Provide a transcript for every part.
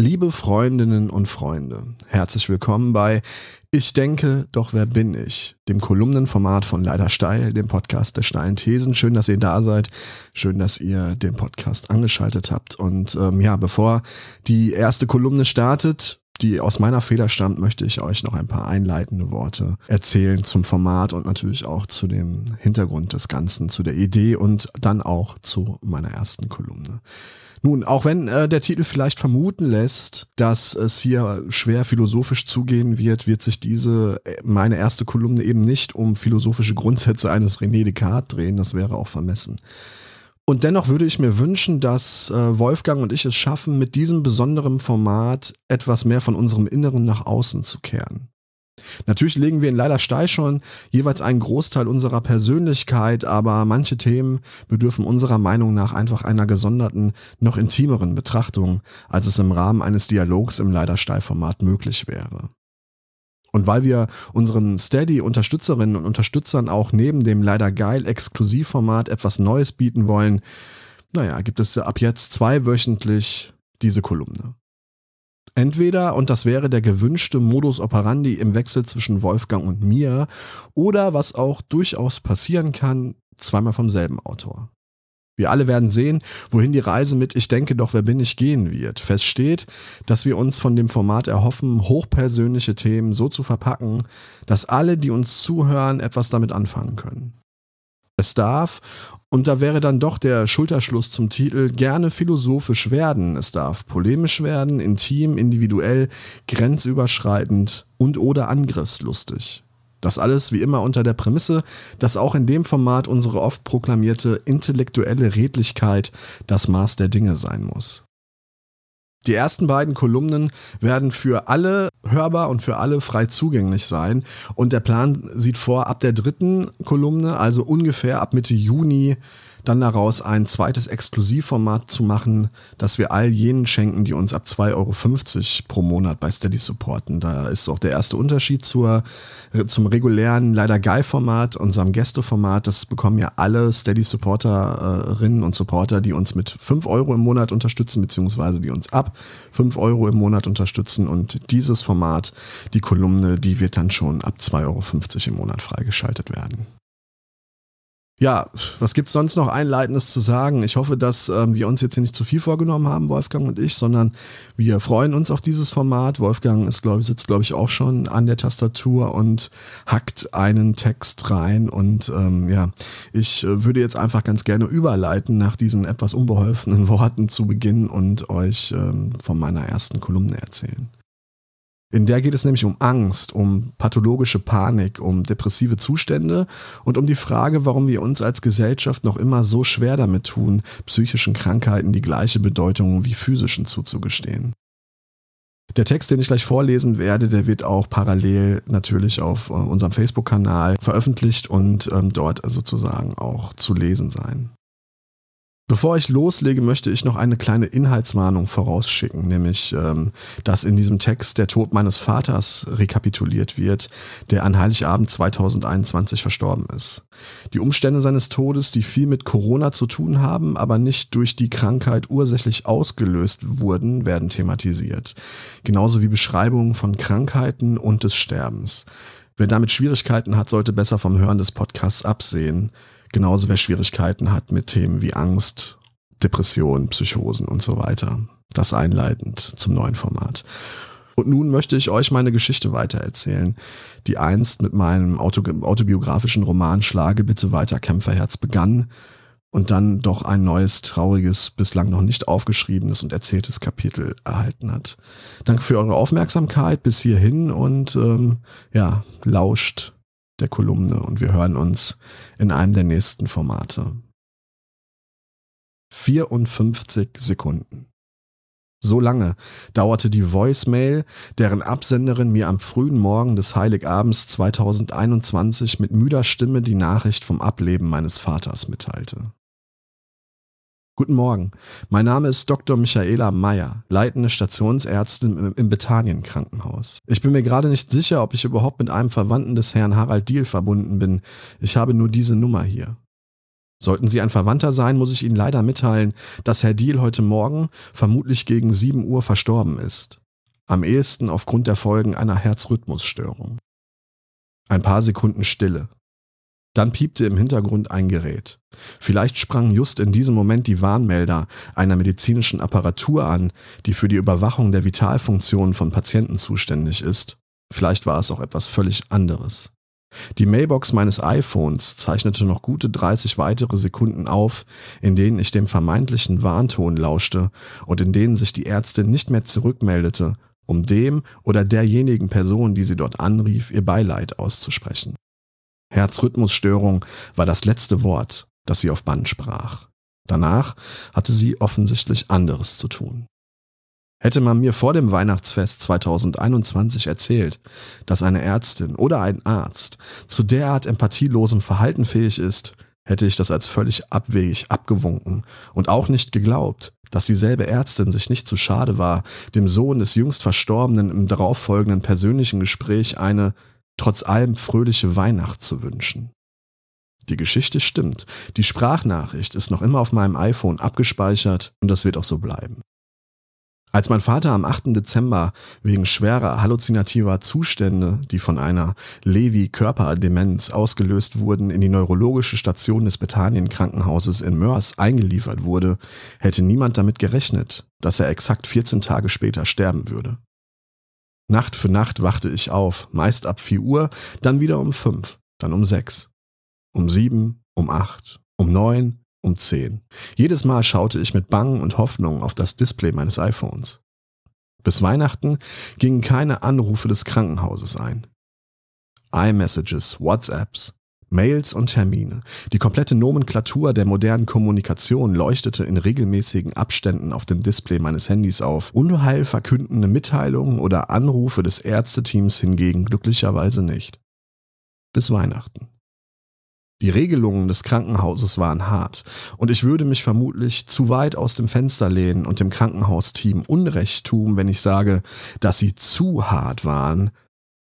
Liebe Freundinnen und Freunde, herzlich willkommen bei Ich denke, doch wer bin ich? Dem Kolumnenformat von Leider Steil, dem Podcast der steilen Thesen. Schön, dass ihr da seid. Schön, dass ihr den Podcast angeschaltet habt. Und ähm, ja, bevor die erste Kolumne startet, die aus meiner Feder stammt, möchte ich euch noch ein paar einleitende Worte erzählen zum Format und natürlich auch zu dem Hintergrund des Ganzen, zu der Idee und dann auch zu meiner ersten Kolumne. Nun, auch wenn äh, der Titel vielleicht vermuten lässt, dass es hier schwer philosophisch zugehen wird, wird sich diese, äh, meine erste Kolumne eben nicht um philosophische Grundsätze eines René Descartes drehen, das wäre auch vermessen. Und dennoch würde ich mir wünschen, dass äh, Wolfgang und ich es schaffen, mit diesem besonderen Format etwas mehr von unserem Inneren nach außen zu kehren. Natürlich legen wir in leider Steil schon jeweils einen Großteil unserer Persönlichkeit, aber manche Themen bedürfen unserer Meinung nach einfach einer gesonderten, noch intimeren Betrachtung, als es im Rahmen eines Dialogs im leider Steil-Format möglich wäre. Und weil wir unseren Steady-Unterstützerinnen und Unterstützern auch neben dem leider geil Exklusivformat etwas Neues bieten wollen, naja, gibt es ab jetzt zweiwöchentlich diese Kolumne. Entweder, und das wäre der gewünschte Modus operandi im Wechsel zwischen Wolfgang und mir, oder was auch durchaus passieren kann, zweimal vom selben Autor. Wir alle werden sehen, wohin die Reise mit Ich denke doch, wer bin ich gehen wird. Fest steht, dass wir uns von dem Format erhoffen, hochpersönliche Themen so zu verpacken, dass alle, die uns zuhören, etwas damit anfangen können. Es darf, und da wäre dann doch der Schulterschluss zum Titel, gerne philosophisch werden. Es darf polemisch werden, intim, individuell, grenzüberschreitend und oder angriffslustig. Das alles wie immer unter der Prämisse, dass auch in dem Format unsere oft proklamierte intellektuelle Redlichkeit das Maß der Dinge sein muss. Die ersten beiden Kolumnen werden für alle hörbar und für alle frei zugänglich sein. Und der Plan sieht vor, ab der dritten Kolumne, also ungefähr ab Mitte Juni, dann daraus ein zweites Exklusivformat zu machen, das wir all jenen schenken, die uns ab 2,50 Euro pro Monat bei Steady supporten. Da ist auch der erste Unterschied zur, zum regulären, leider Geil-Format, unserem Gästeformat. Das bekommen ja alle Steady-Supporterinnen und Supporter, die uns mit 5 Euro im Monat unterstützen, beziehungsweise die uns ab 5 Euro im Monat unterstützen. Und dieses Format, die Kolumne, die wird dann schon ab 2,50 Euro im Monat freigeschaltet werden. Ja, was gibt's sonst noch Einleitendes zu sagen? Ich hoffe, dass ähm, wir uns jetzt hier nicht zu viel vorgenommen haben, Wolfgang und ich, sondern wir freuen uns auf dieses Format. Wolfgang ist, glaube ich, sitzt, glaube ich, auch schon an der Tastatur und hackt einen Text rein. Und ähm, ja, ich äh, würde jetzt einfach ganz gerne überleiten, nach diesen etwas unbeholfenen Worten zu beginnen und euch ähm, von meiner ersten Kolumne erzählen. In der geht es nämlich um Angst, um pathologische Panik, um depressive Zustände und um die Frage, warum wir uns als Gesellschaft noch immer so schwer damit tun, psychischen Krankheiten die gleiche Bedeutung wie physischen zuzugestehen. Der Text, den ich gleich vorlesen werde, der wird auch parallel natürlich auf äh, unserem Facebook-Kanal veröffentlicht und ähm, dort sozusagen auch zu lesen sein. Bevor ich loslege, möchte ich noch eine kleine Inhaltswarnung vorausschicken, nämlich, ähm, dass in diesem Text der Tod meines Vaters rekapituliert wird, der an Heiligabend 2021 verstorben ist. Die Umstände seines Todes, die viel mit Corona zu tun haben, aber nicht durch die Krankheit ursächlich ausgelöst wurden, werden thematisiert. Genauso wie Beschreibungen von Krankheiten und des Sterbens. Wer damit Schwierigkeiten hat, sollte besser vom Hören des Podcasts absehen. Genauso wer Schwierigkeiten hat mit Themen wie Angst, Depression, Psychosen und so weiter. Das einleitend zum neuen Format. Und nun möchte ich euch meine Geschichte weitererzählen, die einst mit meinem autobiografischen Roman Schlage bitte weiter Kämpferherz begann und dann doch ein neues, trauriges, bislang noch nicht aufgeschriebenes und erzähltes Kapitel erhalten hat. Danke für eure Aufmerksamkeit bis hierhin und ähm, ja, lauscht der Kolumne und wir hören uns in einem der nächsten Formate. 54 Sekunden. So lange dauerte die Voicemail, deren Absenderin mir am frühen Morgen des Heiligabends 2021 mit müder Stimme die Nachricht vom Ableben meines Vaters mitteilte. Guten Morgen. Mein Name ist Dr. Michaela Meyer, leitende Stationsärztin im Bethanien Krankenhaus. Ich bin mir gerade nicht sicher, ob ich überhaupt mit einem Verwandten des Herrn Harald Diel verbunden bin. Ich habe nur diese Nummer hier. Sollten Sie ein Verwandter sein, muss ich Ihnen leider mitteilen, dass Herr Diel heute Morgen vermutlich gegen 7 Uhr verstorben ist. Am ehesten aufgrund der Folgen einer Herzrhythmusstörung. Ein paar Sekunden Stille. Dann piepte im Hintergrund ein Gerät. Vielleicht sprang just in diesem Moment die Warnmelder einer medizinischen Apparatur an, die für die Überwachung der Vitalfunktionen von Patienten zuständig ist. Vielleicht war es auch etwas völlig anderes. Die Mailbox meines iPhones zeichnete noch gute 30 weitere Sekunden auf, in denen ich dem vermeintlichen Warnton lauschte und in denen sich die Ärztin nicht mehr zurückmeldete, um dem oder derjenigen Person, die sie dort anrief, ihr Beileid auszusprechen. Herzrhythmusstörung war das letzte Wort, das sie auf Band sprach. Danach hatte sie offensichtlich anderes zu tun. Hätte man mir vor dem Weihnachtsfest 2021 erzählt, dass eine Ärztin oder ein Arzt zu derart empathielosem Verhalten fähig ist, hätte ich das als völlig abwegig abgewunken und auch nicht geglaubt, dass dieselbe Ärztin sich nicht zu schade war, dem Sohn des jüngst Verstorbenen im darauffolgenden persönlichen Gespräch eine trotz allem fröhliche Weihnacht zu wünschen. Die Geschichte stimmt, die Sprachnachricht ist noch immer auf meinem iPhone abgespeichert und das wird auch so bleiben. Als mein Vater am 8. Dezember wegen schwerer halluzinativer Zustände, die von einer Lewy-Körperdemenz ausgelöst wurden, in die neurologische Station des Bethanien-Krankenhauses in Mörs eingeliefert wurde, hätte niemand damit gerechnet, dass er exakt 14 Tage später sterben würde. Nacht für Nacht wachte ich auf, meist ab 4 Uhr, dann wieder um 5, dann um 6, um 7, um 8, um 9, um 10. Jedes Mal schaute ich mit Bangen und Hoffnung auf das Display meines iPhones. Bis Weihnachten gingen keine Anrufe des Krankenhauses ein. iMessages, WhatsApps, Mails und Termine. Die komplette Nomenklatur der modernen Kommunikation leuchtete in regelmäßigen Abständen auf dem Display meines Handys auf. Unheil verkündende Mitteilungen oder Anrufe des Ärzteteams hingegen glücklicherweise nicht. Bis Weihnachten. Die Regelungen des Krankenhauses waren hart und ich würde mich vermutlich zu weit aus dem Fenster lehnen und dem Krankenhausteam Unrecht tun, wenn ich sage, dass sie zu hart waren.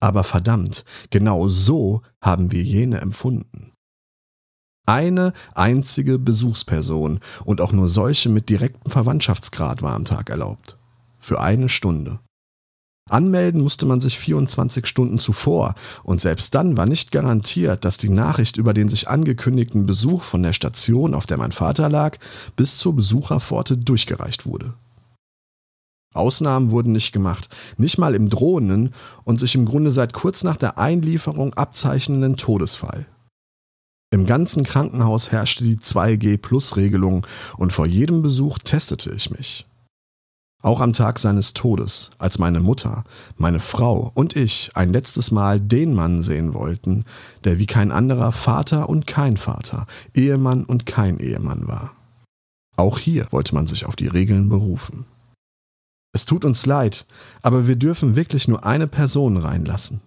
Aber verdammt, genau so haben wir jene empfunden. Eine einzige Besuchsperson und auch nur solche mit direktem Verwandtschaftsgrad war am Tag erlaubt. Für eine Stunde. Anmelden musste man sich 24 Stunden zuvor und selbst dann war nicht garantiert, dass die Nachricht über den sich angekündigten Besuch von der Station, auf der mein Vater lag, bis zur Besucherpforte durchgereicht wurde. Ausnahmen wurden nicht gemacht, nicht mal im drohenden und sich im Grunde seit kurz nach der Einlieferung abzeichnenden Todesfall. Im ganzen Krankenhaus herrschte die 2G-Plus-Regelung und vor jedem Besuch testete ich mich. Auch am Tag seines Todes, als meine Mutter, meine Frau und ich ein letztes Mal den Mann sehen wollten, der wie kein anderer Vater und kein Vater, Ehemann und kein Ehemann war. Auch hier wollte man sich auf die Regeln berufen. Es tut uns leid, aber wir dürfen wirklich nur eine Person reinlassen.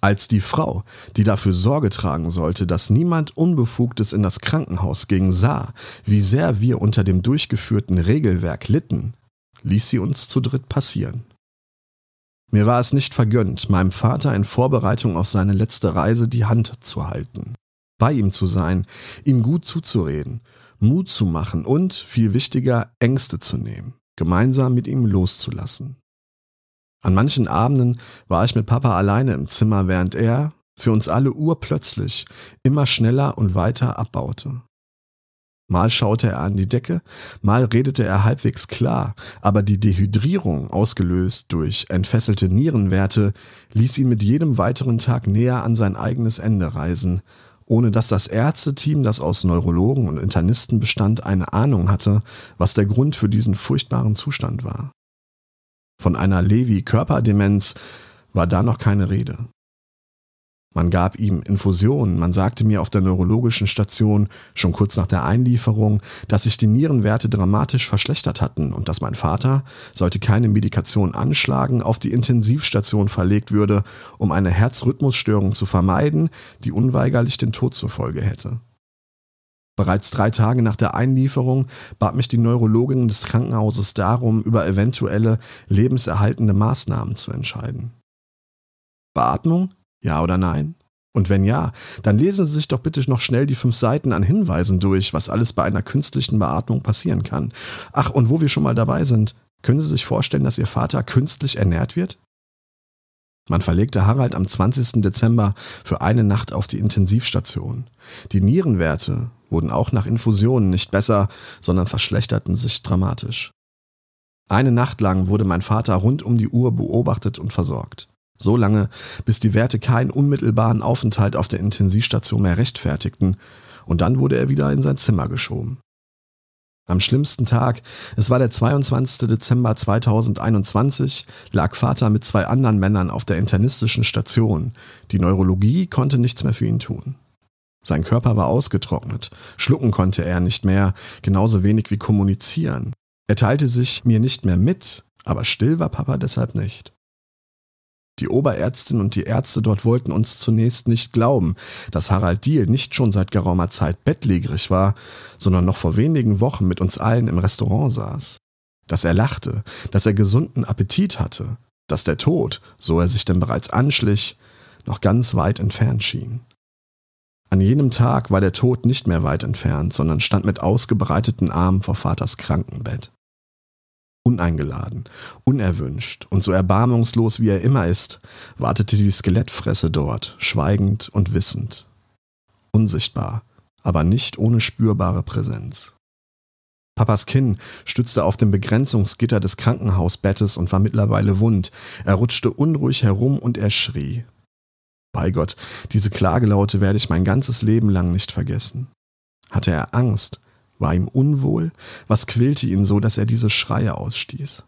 Als die Frau, die dafür Sorge tragen sollte, dass niemand Unbefugtes in das Krankenhaus ging, sah, wie sehr wir unter dem durchgeführten Regelwerk litten, ließ sie uns zu dritt passieren. Mir war es nicht vergönnt, meinem Vater in Vorbereitung auf seine letzte Reise die Hand zu halten, bei ihm zu sein, ihm gut zuzureden, Mut zu machen und, viel wichtiger, Ängste zu nehmen, gemeinsam mit ihm loszulassen. An manchen Abenden war ich mit Papa alleine im Zimmer, während er, für uns alle urplötzlich, immer schneller und weiter abbaute. Mal schaute er an die Decke, mal redete er halbwegs klar, aber die Dehydrierung, ausgelöst durch entfesselte Nierenwerte, ließ ihn mit jedem weiteren Tag näher an sein eigenes Ende reisen, ohne dass das Ärzteteam, das aus Neurologen und Internisten bestand, eine Ahnung hatte, was der Grund für diesen furchtbaren Zustand war. Von einer Lewy-Körperdemenz war da noch keine Rede. Man gab ihm Infusionen, man sagte mir auf der neurologischen Station schon kurz nach der Einlieferung, dass sich die Nierenwerte dramatisch verschlechtert hatten und dass mein Vater, sollte keine Medikation anschlagen, auf die Intensivstation verlegt würde, um eine Herzrhythmusstörung zu vermeiden, die unweigerlich den Tod zur Folge hätte. Bereits drei Tage nach der Einlieferung bat mich die Neurologin des Krankenhauses darum, über eventuelle lebenserhaltende Maßnahmen zu entscheiden. Beatmung? Ja oder nein? Und wenn ja, dann lesen Sie sich doch bitte noch schnell die fünf Seiten an Hinweisen durch, was alles bei einer künstlichen Beatmung passieren kann. Ach, und wo wir schon mal dabei sind, können Sie sich vorstellen, dass Ihr Vater künstlich ernährt wird? Man verlegte Harald am 20. Dezember für eine Nacht auf die Intensivstation. Die Nierenwerte wurden auch nach Infusionen nicht besser, sondern verschlechterten sich dramatisch. Eine Nacht lang wurde mein Vater rund um die Uhr beobachtet und versorgt. So lange, bis die Werte keinen unmittelbaren Aufenthalt auf der Intensivstation mehr rechtfertigten, und dann wurde er wieder in sein Zimmer geschoben. Am schlimmsten Tag, es war der 22. Dezember 2021, lag Vater mit zwei anderen Männern auf der internistischen Station. Die Neurologie konnte nichts mehr für ihn tun. Sein Körper war ausgetrocknet, schlucken konnte er nicht mehr, genauso wenig wie kommunizieren. Er teilte sich mir nicht mehr mit, aber still war Papa deshalb nicht. Die Oberärztin und die Ärzte dort wollten uns zunächst nicht glauben, dass Harald Diel nicht schon seit geraumer Zeit bettlägerig war, sondern noch vor wenigen Wochen mit uns allen im Restaurant saß. Dass er lachte, dass er gesunden Appetit hatte, dass der Tod, so er sich denn bereits anschlich, noch ganz weit entfernt schien. An jenem Tag war der Tod nicht mehr weit entfernt, sondern stand mit ausgebreiteten Armen vor Vaters Krankenbett uneingeladen, unerwünscht und so erbarmungslos wie er immer ist, wartete die Skelettfresse dort, schweigend und wissend. Unsichtbar, aber nicht ohne spürbare Präsenz. Papas Kinn stützte auf dem Begrenzungsgitter des Krankenhausbettes und war mittlerweile wund. Er rutschte unruhig herum und er schrie. Bei Gott, diese Klagelaute werde ich mein ganzes Leben lang nicht vergessen. Hatte er Angst, war ihm unwohl? Was quälte ihn so, dass er diese Schreie ausstieß?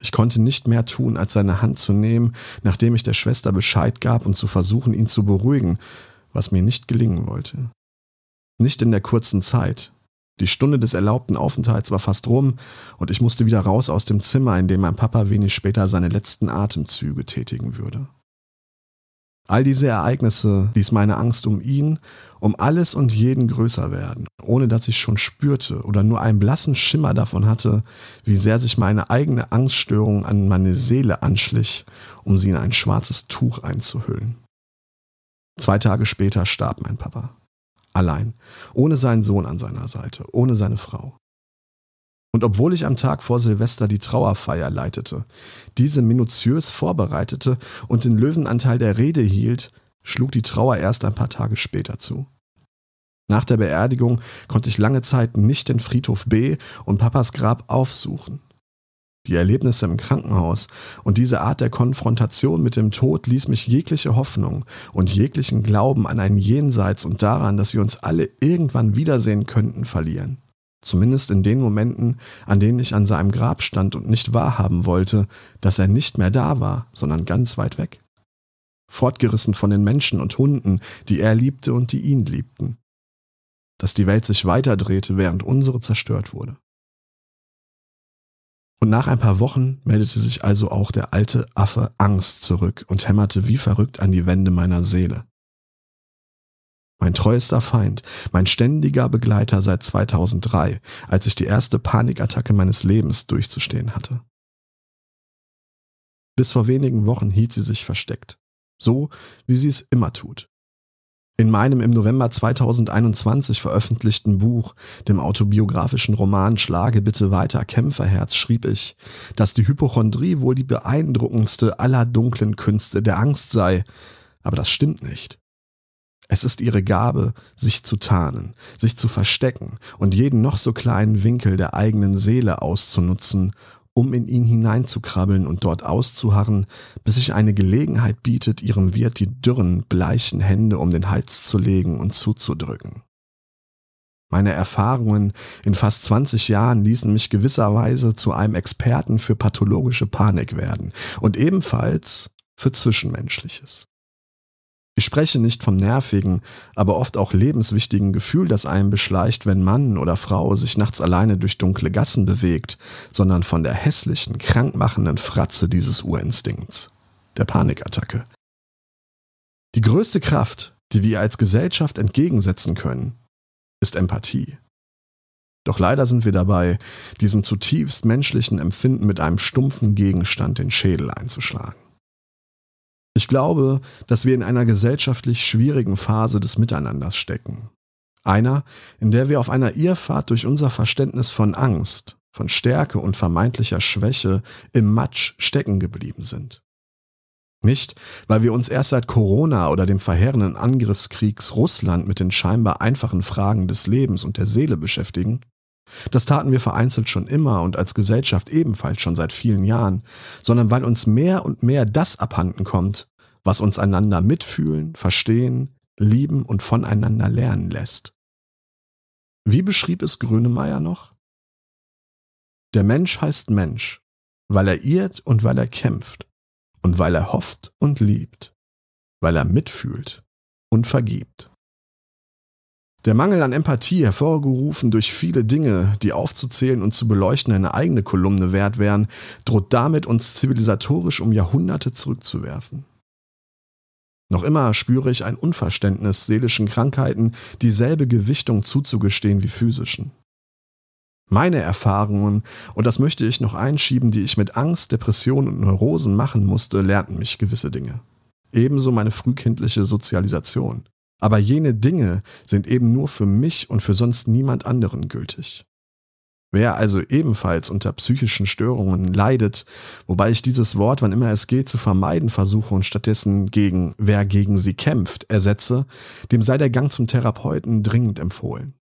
Ich konnte nicht mehr tun, als seine Hand zu nehmen, nachdem ich der Schwester Bescheid gab und zu versuchen, ihn zu beruhigen, was mir nicht gelingen wollte. Nicht in der kurzen Zeit. Die Stunde des erlaubten Aufenthalts war fast rum und ich musste wieder raus aus dem Zimmer, in dem mein Papa wenig später seine letzten Atemzüge tätigen würde. All diese Ereignisse ließ meine Angst um ihn, um alles und jeden größer werden, ohne dass ich schon spürte oder nur einen blassen Schimmer davon hatte, wie sehr sich meine eigene Angststörung an meine Seele anschlich, um sie in ein schwarzes Tuch einzuhüllen. Zwei Tage später starb mein Papa. Allein, ohne seinen Sohn an seiner Seite, ohne seine Frau. Und obwohl ich am Tag vor Silvester die Trauerfeier leitete, diese minutiös vorbereitete und den Löwenanteil der Rede hielt, schlug die Trauer erst ein paar Tage später zu. Nach der Beerdigung konnte ich lange Zeit nicht den Friedhof B und Papas Grab aufsuchen. Die Erlebnisse im Krankenhaus und diese Art der Konfrontation mit dem Tod ließ mich jegliche Hoffnung und jeglichen Glauben an ein Jenseits und daran, dass wir uns alle irgendwann wiedersehen könnten, verlieren. Zumindest in den Momenten, an denen ich an seinem Grab stand und nicht wahrhaben wollte, dass er nicht mehr da war, sondern ganz weit weg. Fortgerissen von den Menschen und Hunden, die er liebte und die ihn liebten. Dass die Welt sich weiterdrehte, während unsere zerstört wurde. Und nach ein paar Wochen meldete sich also auch der alte Affe Angst zurück und hämmerte wie verrückt an die Wände meiner Seele mein treuester Feind, mein ständiger Begleiter seit 2003, als ich die erste Panikattacke meines Lebens durchzustehen hatte. Bis vor wenigen Wochen hielt sie sich versteckt, so wie sie es immer tut. In meinem im November 2021 veröffentlichten Buch, dem autobiografischen Roman Schlage bitte weiter Kämpferherz, schrieb ich, dass die Hypochondrie wohl die beeindruckendste aller dunklen Künste der Angst sei, aber das stimmt nicht. Es ist ihre Gabe, sich zu tarnen, sich zu verstecken und jeden noch so kleinen Winkel der eigenen Seele auszunutzen, um in ihn hineinzukrabbeln und dort auszuharren, bis sich eine Gelegenheit bietet, ihrem Wirt die dürren, bleichen Hände um den Hals zu legen und zuzudrücken. Meine Erfahrungen in fast 20 Jahren ließen mich gewisserweise zu einem Experten für pathologische Panik werden und ebenfalls für Zwischenmenschliches. Ich spreche nicht vom nervigen, aber oft auch lebenswichtigen Gefühl, das einen beschleicht, wenn Mann oder Frau sich nachts alleine durch dunkle Gassen bewegt, sondern von der hässlichen, krankmachenden Fratze dieses Urinstinkts, der Panikattacke. Die größte Kraft, die wir als Gesellschaft entgegensetzen können, ist Empathie. Doch leider sind wir dabei, diesem zutiefst menschlichen Empfinden mit einem stumpfen Gegenstand den Schädel einzuschlagen. Ich glaube, dass wir in einer gesellschaftlich schwierigen Phase des Miteinanders stecken. Einer, in der wir auf einer Irrfahrt durch unser Verständnis von Angst, von Stärke und vermeintlicher Schwäche im Matsch stecken geblieben sind. Nicht, weil wir uns erst seit Corona oder dem verheerenden Angriffskriegs Russland mit den scheinbar einfachen Fragen des Lebens und der Seele beschäftigen. Das taten wir vereinzelt schon immer und als Gesellschaft ebenfalls schon seit vielen Jahren, sondern weil uns mehr und mehr das abhanden kommt, was uns einander mitfühlen, verstehen, lieben und voneinander lernen lässt. Wie beschrieb es Grönemeyer noch? Der Mensch heißt Mensch, weil er irrt und weil er kämpft und weil er hofft und liebt, weil er mitfühlt und vergibt. Der Mangel an Empathie, hervorgerufen durch viele Dinge, die aufzuzählen und zu beleuchten eine eigene Kolumne wert wären, droht damit uns zivilisatorisch um Jahrhunderte zurückzuwerfen. Noch immer spüre ich ein Unverständnis seelischen Krankheiten dieselbe Gewichtung zuzugestehen wie physischen. Meine Erfahrungen, und das möchte ich noch einschieben, die ich mit Angst, Depression und Neurosen machen musste, lernten mich gewisse Dinge. Ebenso meine frühkindliche Sozialisation. Aber jene Dinge sind eben nur für mich und für sonst niemand anderen gültig. Wer also ebenfalls unter psychischen Störungen leidet, wobei ich dieses Wort, wann immer es geht, zu vermeiden versuche und stattdessen gegen wer gegen sie kämpft ersetze, dem sei der Gang zum Therapeuten dringend empfohlen.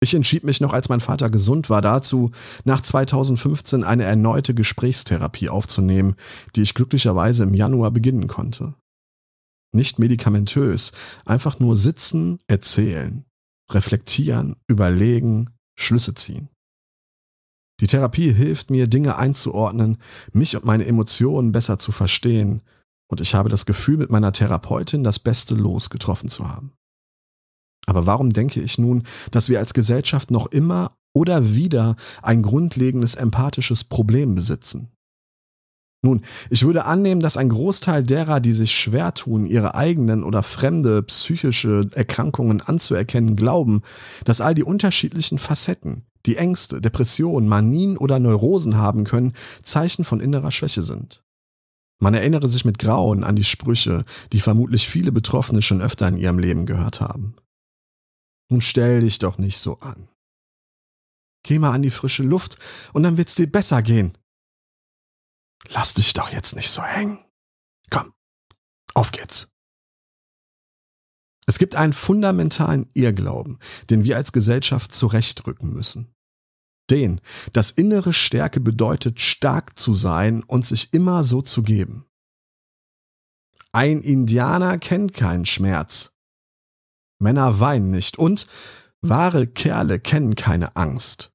Ich entschied mich noch, als mein Vater gesund war, dazu, nach 2015 eine erneute Gesprächstherapie aufzunehmen, die ich glücklicherweise im Januar beginnen konnte. Nicht medikamentös, einfach nur sitzen, erzählen, reflektieren, überlegen, Schlüsse ziehen. Die Therapie hilft mir, Dinge einzuordnen, mich und meine Emotionen besser zu verstehen, und ich habe das Gefühl, mit meiner Therapeutin das beste Los getroffen zu haben. Aber warum denke ich nun, dass wir als Gesellschaft noch immer oder wieder ein grundlegendes empathisches Problem besitzen? Nun, ich würde annehmen, dass ein Großteil derer, die sich schwer tun, ihre eigenen oder fremde psychische Erkrankungen anzuerkennen, glauben, dass all die unterschiedlichen Facetten, die Ängste, Depressionen, Manien oder Neurosen haben können, Zeichen von innerer Schwäche sind. Man erinnere sich mit Grauen an die Sprüche, die vermutlich viele Betroffene schon öfter in ihrem Leben gehört haben. Nun stell dich doch nicht so an. Geh mal an die frische Luft und dann wird's dir besser gehen. Lass dich doch jetzt nicht so hängen. Komm, auf geht's. Es gibt einen fundamentalen Irrglauben, den wir als Gesellschaft zurechtrücken müssen. Den, dass innere Stärke bedeutet, stark zu sein und sich immer so zu geben. Ein Indianer kennt keinen Schmerz, Männer weinen nicht und wahre Kerle kennen keine Angst.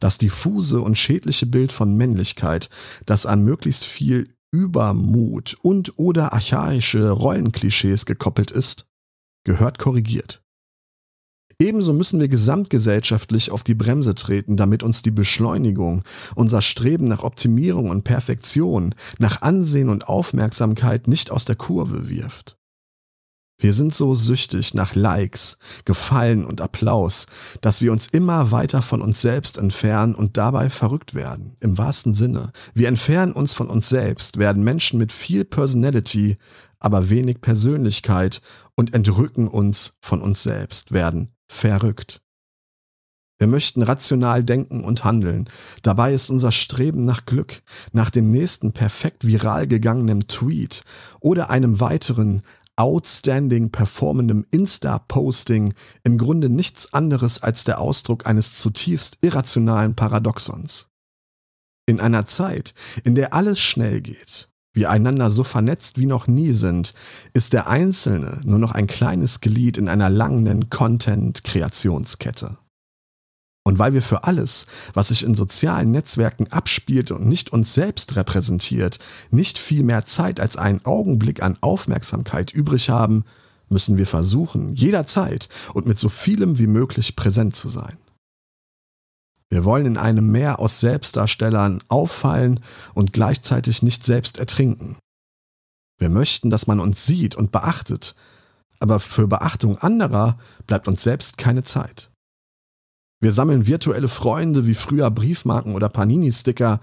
Das diffuse und schädliche Bild von Männlichkeit, das an möglichst viel Übermut und oder archaische Rollenklischees gekoppelt ist, gehört korrigiert. Ebenso müssen wir gesamtgesellschaftlich auf die Bremse treten, damit uns die Beschleunigung, unser Streben nach Optimierung und Perfektion, nach Ansehen und Aufmerksamkeit nicht aus der Kurve wirft. Wir sind so süchtig nach Likes, Gefallen und Applaus, dass wir uns immer weiter von uns selbst entfernen und dabei verrückt werden, im wahrsten Sinne. Wir entfernen uns von uns selbst, werden Menschen mit viel Personality, aber wenig Persönlichkeit und entrücken uns von uns selbst, werden verrückt. Wir möchten rational denken und handeln. Dabei ist unser Streben nach Glück, nach dem nächsten perfekt viral gegangenen Tweet oder einem weiteren outstanding performendem Insta-Posting im Grunde nichts anderes als der Ausdruck eines zutiefst irrationalen Paradoxons. In einer Zeit, in der alles schnell geht, wir einander so vernetzt wie noch nie sind, ist der Einzelne nur noch ein kleines Glied in einer langen Content-Kreationskette. Und weil wir für alles, was sich in sozialen Netzwerken abspielt und nicht uns selbst repräsentiert, nicht viel mehr Zeit als einen Augenblick an Aufmerksamkeit übrig haben, müssen wir versuchen, jederzeit und mit so vielem wie möglich präsent zu sein. Wir wollen in einem Meer aus Selbstdarstellern auffallen und gleichzeitig nicht selbst ertrinken. Wir möchten, dass man uns sieht und beachtet, aber für Beachtung anderer bleibt uns selbst keine Zeit. Wir sammeln virtuelle Freunde wie früher Briefmarken oder Panini-Sticker,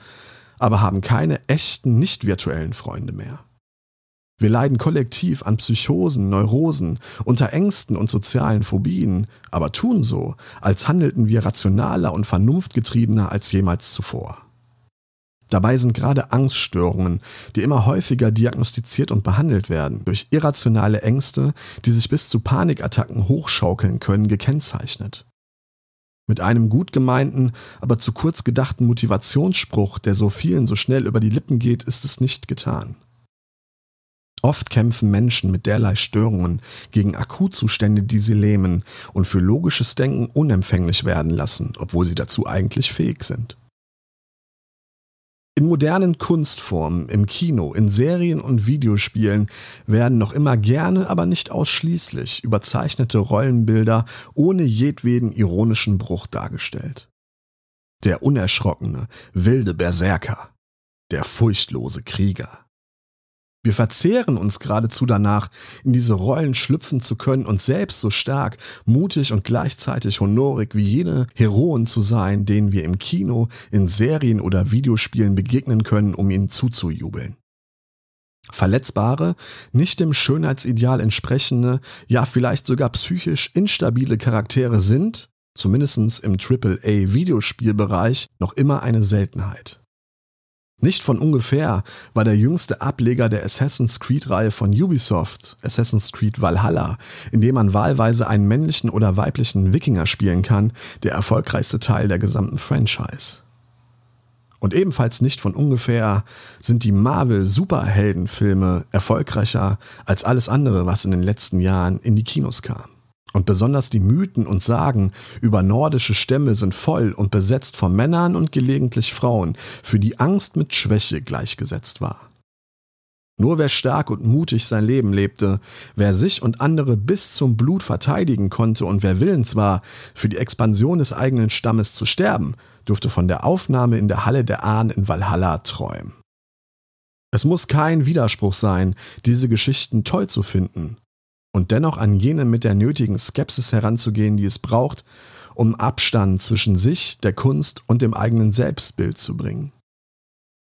aber haben keine echten, nicht virtuellen Freunde mehr. Wir leiden kollektiv an Psychosen, Neurosen, unter Ängsten und sozialen Phobien, aber tun so, als handelten wir rationaler und vernunftgetriebener als jemals zuvor. Dabei sind gerade Angststörungen, die immer häufiger diagnostiziert und behandelt werden, durch irrationale Ängste, die sich bis zu Panikattacken hochschaukeln können, gekennzeichnet. Mit einem gut gemeinten, aber zu kurz gedachten Motivationsspruch, der so vielen so schnell über die Lippen geht, ist es nicht getan. Oft kämpfen Menschen mit derlei Störungen gegen Akutzustände, die sie lähmen und für logisches Denken unempfänglich werden lassen, obwohl sie dazu eigentlich fähig sind. In modernen Kunstformen, im Kino, in Serien und Videospielen werden noch immer gerne, aber nicht ausschließlich überzeichnete Rollenbilder ohne jedweden ironischen Bruch dargestellt. Der unerschrockene, wilde Berserker, der furchtlose Krieger. Wir verzehren uns geradezu danach, in diese Rollen schlüpfen zu können und selbst so stark, mutig und gleichzeitig honorig wie jene Heroen zu sein, denen wir im Kino, in Serien oder Videospielen begegnen können, um ihnen zuzujubeln. Verletzbare, nicht dem Schönheitsideal entsprechende, ja vielleicht sogar psychisch instabile Charaktere sind, zumindest im AAA-Videospielbereich, noch immer eine Seltenheit. Nicht von ungefähr war der jüngste Ableger der Assassin's Creed-Reihe von Ubisoft, Assassin's Creed Valhalla, in dem man wahlweise einen männlichen oder weiblichen Wikinger spielen kann, der erfolgreichste Teil der gesamten Franchise. Und ebenfalls nicht von ungefähr sind die Marvel-Superheldenfilme erfolgreicher als alles andere, was in den letzten Jahren in die Kinos kam. Und besonders die Mythen und Sagen über nordische Stämme sind voll und besetzt von Männern und gelegentlich Frauen, für die Angst mit Schwäche gleichgesetzt war. Nur wer stark und mutig sein Leben lebte, wer sich und andere bis zum Blut verteidigen konnte und wer willens war, für die Expansion des eigenen Stammes zu sterben, durfte von der Aufnahme in der Halle der Ahn in Valhalla träumen. Es muss kein Widerspruch sein, diese Geschichten toll zu finden und dennoch an jene mit der nötigen Skepsis heranzugehen, die es braucht, um Abstand zwischen sich, der Kunst und dem eigenen Selbstbild zu bringen.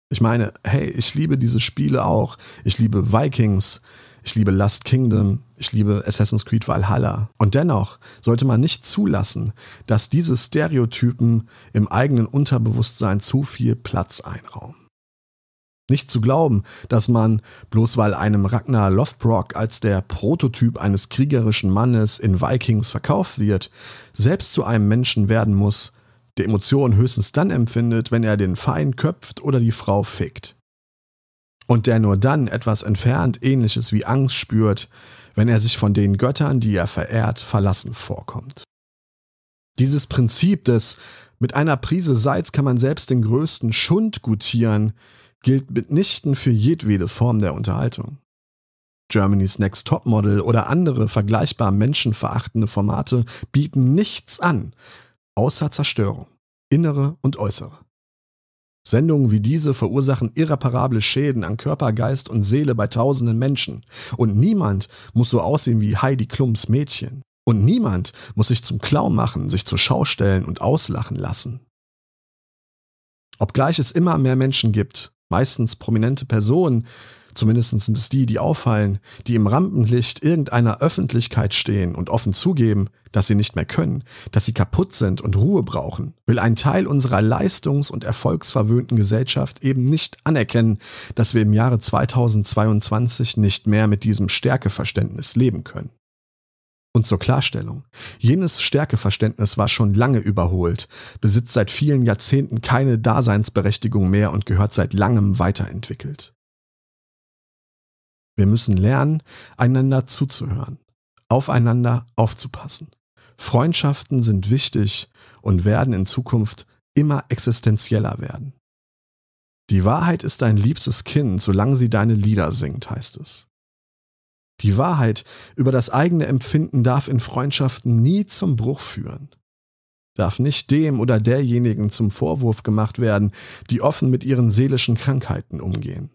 Ich meine, hey, ich liebe diese Spiele auch. Ich liebe Vikings, ich liebe Last Kingdom, ich liebe Assassin's Creed Valhalla. Und dennoch sollte man nicht zulassen, dass diese Stereotypen im eigenen Unterbewusstsein zu viel Platz einraumen. Nicht zu glauben, dass man, bloß weil einem Ragnar Lothbrok als der Prototyp eines kriegerischen Mannes in Vikings verkauft wird, selbst zu einem Menschen werden muss, der Emotionen höchstens dann empfindet, wenn er den Feind köpft oder die Frau fickt. Und der nur dann etwas entfernt ähnliches wie Angst spürt, wenn er sich von den Göttern, die er verehrt, verlassen vorkommt. Dieses Prinzip des mit einer Prise Salz kann man selbst den größten Schund gutieren, gilt mitnichten für jedwede Form der Unterhaltung. Germany's Next Topmodel oder andere vergleichbar menschenverachtende Formate bieten nichts an, außer Zerstörung, innere und äußere. Sendungen wie diese verursachen irreparable Schäden an Körper, Geist und Seele bei tausenden Menschen. Und niemand muss so aussehen wie Heidi Klums Mädchen. Und niemand muss sich zum Clown machen, sich zur Schau stellen und auslachen lassen. Obgleich es immer mehr Menschen gibt, meistens prominente Personen, zumindest sind es die, die auffallen, die im Rampenlicht irgendeiner Öffentlichkeit stehen und offen zugeben, dass sie nicht mehr können, dass sie kaputt sind und Ruhe brauchen, will ein Teil unserer leistungs- und erfolgsverwöhnten Gesellschaft eben nicht anerkennen, dass wir im Jahre 2022 nicht mehr mit diesem Stärkeverständnis leben können. Und zur Klarstellung. Jenes Stärkeverständnis war schon lange überholt, besitzt seit vielen Jahrzehnten keine Daseinsberechtigung mehr und gehört seit langem weiterentwickelt. Wir müssen lernen, einander zuzuhören, aufeinander aufzupassen. Freundschaften sind wichtig und werden in Zukunft immer existenzieller werden. Die Wahrheit ist dein liebstes Kind, solange sie deine Lieder singt, heißt es. Die Wahrheit über das eigene Empfinden darf in Freundschaften nie zum Bruch führen. Darf nicht dem oder derjenigen zum Vorwurf gemacht werden, die offen mit ihren seelischen Krankheiten umgehen.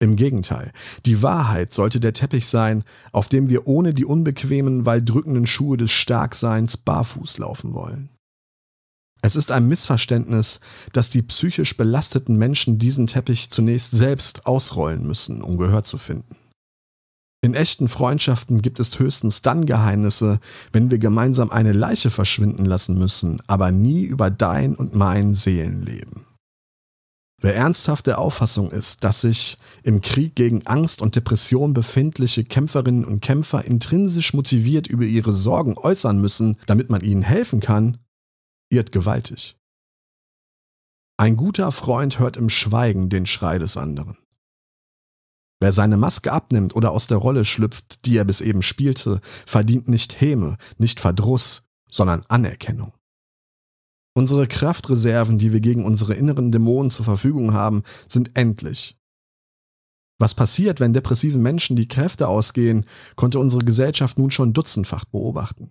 Im Gegenteil, die Wahrheit sollte der Teppich sein, auf dem wir ohne die unbequemen, weil drückenden Schuhe des Starkseins barfuß laufen wollen. Es ist ein Missverständnis, dass die psychisch belasteten Menschen diesen Teppich zunächst selbst ausrollen müssen, um Gehör zu finden. In echten Freundschaften gibt es höchstens dann Geheimnisse, wenn wir gemeinsam eine Leiche verschwinden lassen müssen, aber nie über dein und mein Seelenleben. Wer ernsthaft der Auffassung ist, dass sich im Krieg gegen Angst und Depression befindliche Kämpferinnen und Kämpfer intrinsisch motiviert über ihre Sorgen äußern müssen, damit man ihnen helfen kann, irrt gewaltig. Ein guter Freund hört im Schweigen den Schrei des anderen. Wer seine Maske abnimmt oder aus der Rolle schlüpft, die er bis eben spielte, verdient nicht Häme, nicht Verdruss, sondern Anerkennung. Unsere Kraftreserven, die wir gegen unsere inneren Dämonen zur Verfügung haben, sind endlich. Was passiert, wenn depressiven Menschen die Kräfte ausgehen, konnte unsere Gesellschaft nun schon dutzendfach beobachten.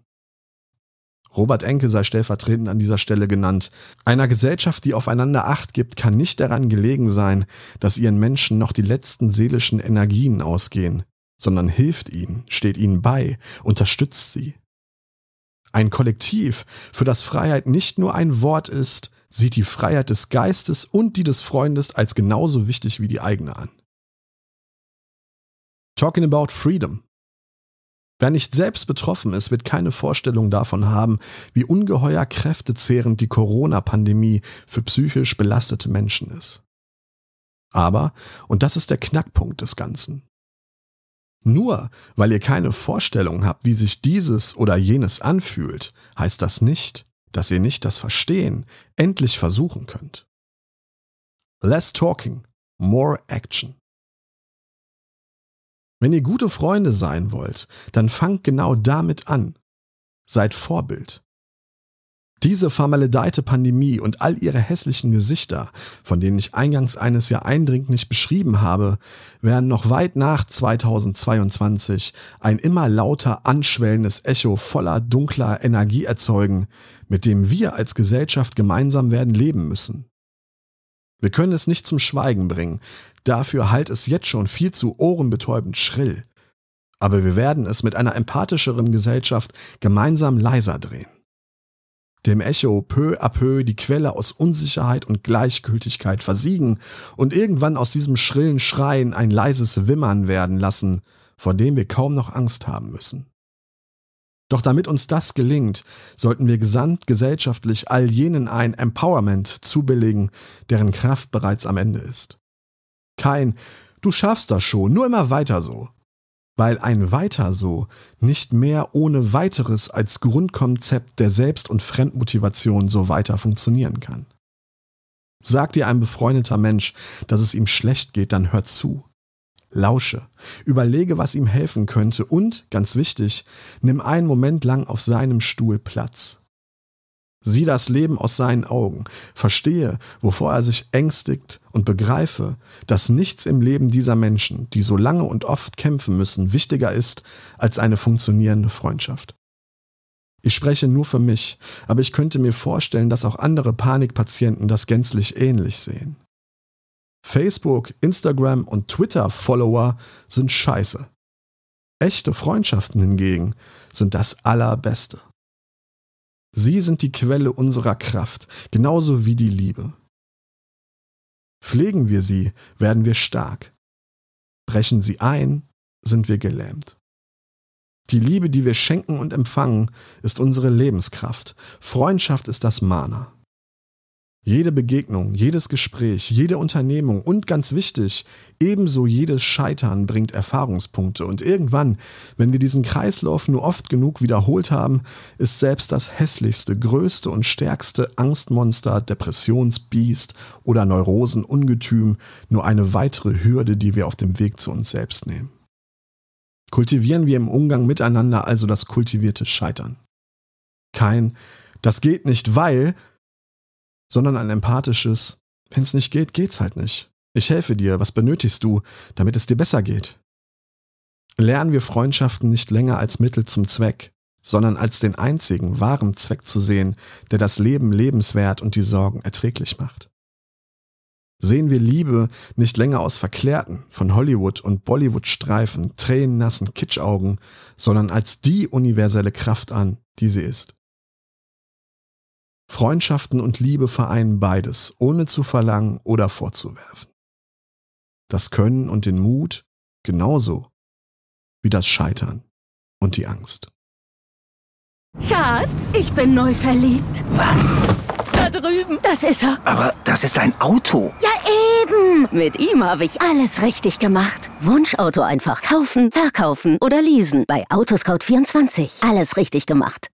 Robert Enke sei stellvertretend an dieser Stelle genannt. Einer Gesellschaft, die aufeinander Acht gibt, kann nicht daran gelegen sein, dass ihren Menschen noch die letzten seelischen Energien ausgehen, sondern hilft ihnen, steht ihnen bei, unterstützt sie. Ein Kollektiv, für das Freiheit nicht nur ein Wort ist, sieht die Freiheit des Geistes und die des Freundes als genauso wichtig wie die eigene an. Talking about freedom. Wer nicht selbst betroffen ist, wird keine Vorstellung davon haben, wie ungeheuer kräftezehrend die Corona-Pandemie für psychisch belastete Menschen ist. Aber, und das ist der Knackpunkt des Ganzen, nur weil ihr keine Vorstellung habt, wie sich dieses oder jenes anfühlt, heißt das nicht, dass ihr nicht das Verstehen endlich versuchen könnt. Less talking, more action. Wenn ihr gute Freunde sein wollt, dann fangt genau damit an. Seid Vorbild. Diese vermaledeite Pandemie und all ihre hässlichen Gesichter, von denen ich eingangs eines Jahr eindringlich beschrieben habe, werden noch weit nach 2022 ein immer lauter anschwellendes Echo voller dunkler Energie erzeugen, mit dem wir als Gesellschaft gemeinsam werden leben müssen. Wir können es nicht zum Schweigen bringen, dafür halt es jetzt schon viel zu ohrenbetäubend schrill. Aber wir werden es mit einer empathischeren Gesellschaft gemeinsam leiser drehen. Dem Echo peu à peu die Quelle aus Unsicherheit und Gleichgültigkeit versiegen und irgendwann aus diesem schrillen Schreien ein leises Wimmern werden lassen, vor dem wir kaum noch Angst haben müssen. Doch damit uns das gelingt, sollten wir gesamtgesellschaftlich all jenen ein Empowerment zubilligen, deren Kraft bereits am Ende ist. Kein Du schaffst das schon, nur immer weiter so. Weil ein weiter so nicht mehr ohne weiteres als Grundkonzept der Selbst- und Fremdmotivation so weiter funktionieren kann. Sagt dir ein befreundeter Mensch, dass es ihm schlecht geht, dann hör zu. Lausche, überlege, was ihm helfen könnte und, ganz wichtig, nimm einen Moment lang auf seinem Stuhl Platz. Sieh das Leben aus seinen Augen, verstehe, wovor er sich ängstigt und begreife, dass nichts im Leben dieser Menschen, die so lange und oft kämpfen müssen, wichtiger ist als eine funktionierende Freundschaft. Ich spreche nur für mich, aber ich könnte mir vorstellen, dass auch andere Panikpatienten das gänzlich ähnlich sehen. Facebook, Instagram und Twitter-Follower sind scheiße. Echte Freundschaften hingegen sind das Allerbeste. Sie sind die Quelle unserer Kraft, genauso wie die Liebe. Pflegen wir sie, werden wir stark. Brechen sie ein, sind wir gelähmt. Die Liebe, die wir schenken und empfangen, ist unsere Lebenskraft. Freundschaft ist das Mana. Jede Begegnung, jedes Gespräch, jede Unternehmung und ganz wichtig, ebenso jedes Scheitern bringt Erfahrungspunkte. Und irgendwann, wenn wir diesen Kreislauf nur oft genug wiederholt haben, ist selbst das hässlichste, größte und stärkste Angstmonster, Depressionsbiest oder Neurosenungetüm nur eine weitere Hürde, die wir auf dem Weg zu uns selbst nehmen. Kultivieren wir im Umgang miteinander also das kultivierte Scheitern. Kein, das geht nicht, weil, sondern ein empathisches, wenn es nicht geht, geht's halt nicht. Ich helfe dir, was benötigst du, damit es dir besser geht? Lernen wir Freundschaften nicht länger als Mittel zum Zweck, sondern als den einzigen wahren Zweck zu sehen, der das Leben lebenswert und die Sorgen erträglich macht. Sehen wir Liebe nicht länger aus verklärten, von Hollywood und Bollywood-Streifen, tränennassen Kitschaugen, sondern als die universelle Kraft an, die sie ist. Freundschaften und Liebe vereinen beides, ohne zu verlangen oder vorzuwerfen. Das Können und den Mut genauso wie das Scheitern und die Angst. Schatz, ich bin neu verliebt. Was? Da drüben. Das ist er. Aber das ist ein Auto. Ja, eben. Mit ihm habe ich alles richtig gemacht. Wunschauto einfach kaufen, verkaufen oder leasen. Bei Autoscout24. Alles richtig gemacht.